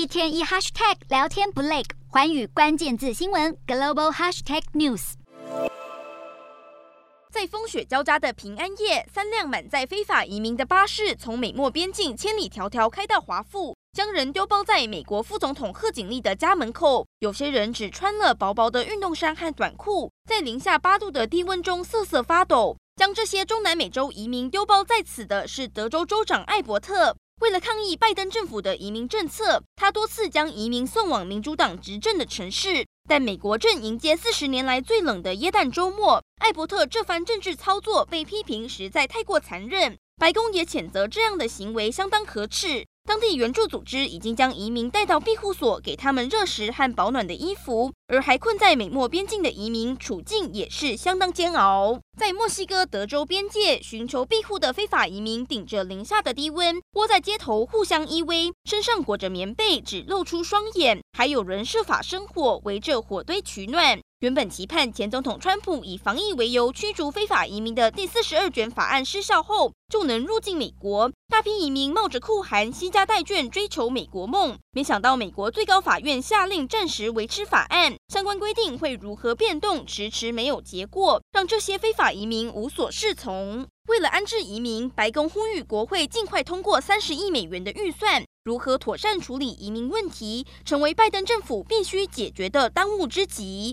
一天一 hashtag 聊天不累，寰宇关键字新闻 global hashtag news。在风雪交加的平安夜，三辆满载非法移民的巴士从美墨边境千里迢迢开到华府，将人丢包在美国副总统贺锦丽的家门口。有些人只穿了薄薄的运动衫和短裤，在零下八度的低温中瑟瑟发抖。将这些中南美洲移民丢包在此的是德州州长艾伯特。为了抗议拜登政府的移民政策，他多次将移民送往民主党执政的城市。但美国正迎接四十年来最冷的耶诞周末，艾伯特这番政治操作被批评实在太过残忍。白宫也谴责这样的行为相当可耻。当地援助组织已经将移民带到庇护所，给他们热食和保暖的衣服。而还困在美墨边境的移民处境也是相当煎熬。在墨西哥德州边界寻求庇护的非法移民，顶着零下的低温，窝在街头互相依偎，身上裹着棉被，只露出双眼。还有人设法生火，围着火堆取暖。原本期盼前总统川普以防疫为由驱逐非法移民的第四十二卷法案失效后，就能入境美国。大批移民冒着酷寒，携家带眷追求美国梦。没想到美国最高法院下令暂时维持法案。相关规定会如何变动，迟迟没有结果，让这些非法移民无所适从。为了安置移民，白宫呼吁国会尽快通过三十亿美元的预算。如何妥善处理移民问题，成为拜登政府必须解决的当务之急。